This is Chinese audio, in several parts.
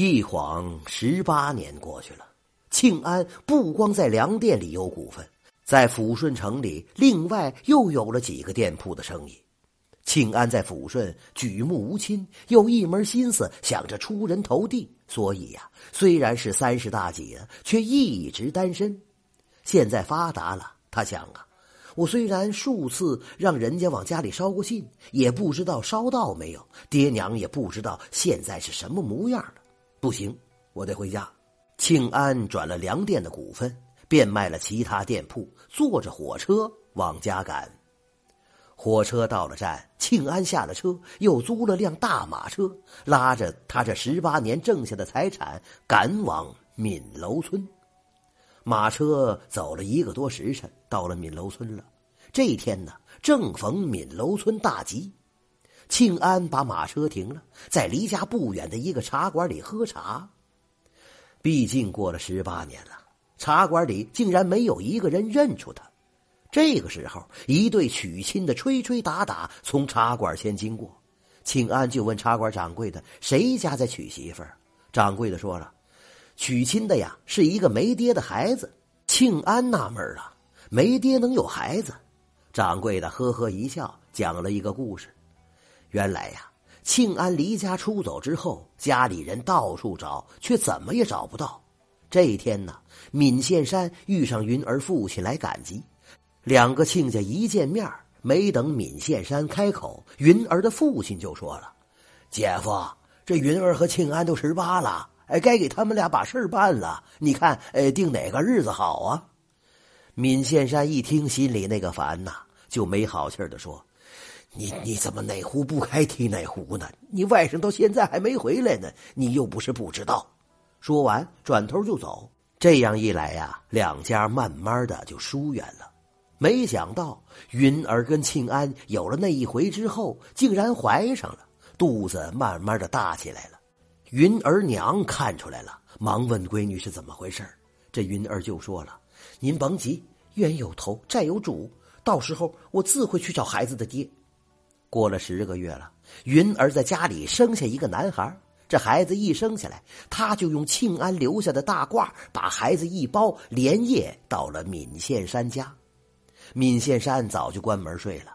一晃十八年过去了，庆安不光在粮店里有股份，在抚顺城里另外又有了几个店铺的生意。庆安在抚顺举目无亲，又一门心思想着出人头地，所以呀，虽然是三十大几了，却一直单身。现在发达了，他想啊，我虽然数次让人家往家里捎过信，也不知道捎到没有，爹娘也不知道现在是什么模样。不行，我得回家。庆安转了粮店的股份，变卖了其他店铺，坐着火车往家赶。火车到了站，庆安下了车，又租了辆大马车，拉着他这十八年挣下的财产，赶往闽楼村。马车走了一个多时辰，到了闽楼村了。这一天呢，正逢闽楼村大集。庆安把马车停了，在离家不远的一个茶馆里喝茶。毕竟过了十八年了，茶馆里竟然没有一个人认出他。这个时候，一对娶亲的吹吹打打从茶馆前经过，庆安就问茶馆掌柜的：“谁家在娶媳妇儿？”掌柜的说了：“娶亲的呀，是一个没爹的孩子。”庆安纳闷了：“没爹能有孩子？”掌柜的呵呵一笑，讲了一个故事。原来呀，庆安离家出走之后，家里人到处找，却怎么也找不到。这一天呢，闵宪山遇上云儿父亲来赶集，两个亲家一见面，没等闵宪山开口，云儿的父亲就说了：“姐夫，这云儿和庆安都十八了，哎，该给他们俩把事儿办了。你看，哎，定哪个日子好啊？”闵宪山一听，心里那个烦呐，就没好气的说。你你怎么哪壶不开提哪壶呢？你外甥到现在还没回来呢，你又不是不知道。说完，转头就走。这样一来呀，两家慢慢的就疏远了。没想到云儿跟庆安有了那一回之后，竟然怀上了，肚子慢慢的大起来了。云儿娘看出来了，忙问闺女是怎么回事这云儿就说了：“您甭急，冤有头，债有主，到时候我自会去找孩子的爹。”过了十个月了，云儿在家里生下一个男孩。这孩子一生下来，他就用庆安留下的大褂把孩子一包，连夜到了闵县山家。闵县山早就关门睡了。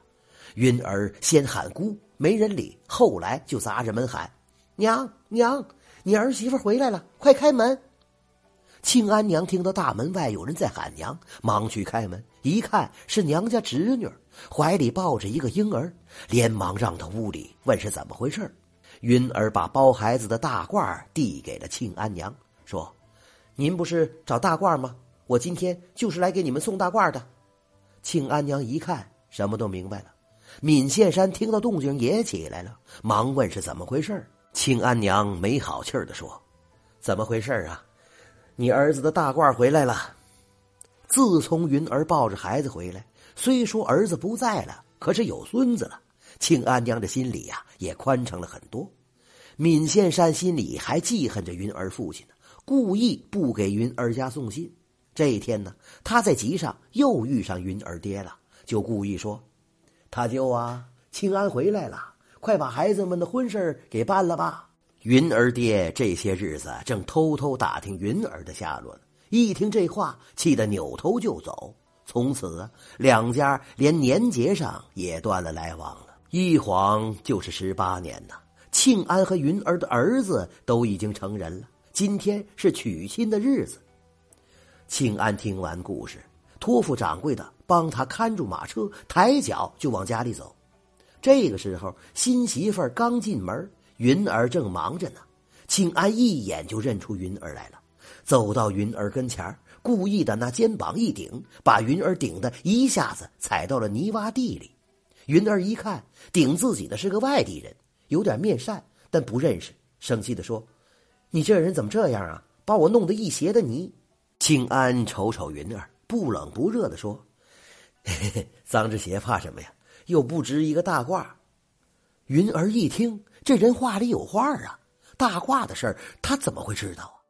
云儿先喊姑，没人理，后来就砸着门喊：“娘娘，你儿媳妇回来了，快开门！”庆安娘听到大门外有人在喊娘，忙去开门，一看是娘家侄女。怀里抱着一个婴儿，连忙让到屋里问是怎么回事云儿把包孩子的大褂递给了庆安娘，说：“您不是找大褂吗？我今天就是来给你们送大褂的。”庆安娘一看，什么都明白了。闵宪山听到动静也起来了，忙问是怎么回事庆安娘没好气儿的说：“怎么回事啊？你儿子的大褂回来了。自从云儿抱着孩子回来。”虽说儿子不在了，可是有孙子了。庆安娘的心里呀，也宽敞了很多。闵宪山心里还记恨着云儿父亲呢，故意不给云儿家送信。这一天呢，他在集上又遇上云儿爹了，就故意说：“他舅啊，庆安回来了，快把孩子们的婚事给办了吧。”云儿爹这些日子正偷偷打听云儿的下落呢，一听这话，气得扭头就走。从此，两家连年节上也断了来往了。一晃就是十八年呐。庆安和云儿的儿子都已经成人了，今天是娶亲的日子。庆安听完故事，托付掌柜的帮他看住马车，抬脚就往家里走。这个时候，新媳妇儿刚进门，云儿正忙着呢。庆安一眼就认出云儿来了，走到云儿跟前。故意的拿肩膀一顶，把云儿顶的一下子踩到了泥洼地里。云儿一看，顶自己的是个外地人，有点面善，但不认识，生气的说：“你这人怎么这样啊？把我弄得一鞋的泥。”庆安瞅瞅云儿，不冷不热的说：“嘿嘿，脏着鞋怕什么呀？又不值一个大褂。”云儿一听，这人话里有话啊，大褂的事儿他怎么会知道啊？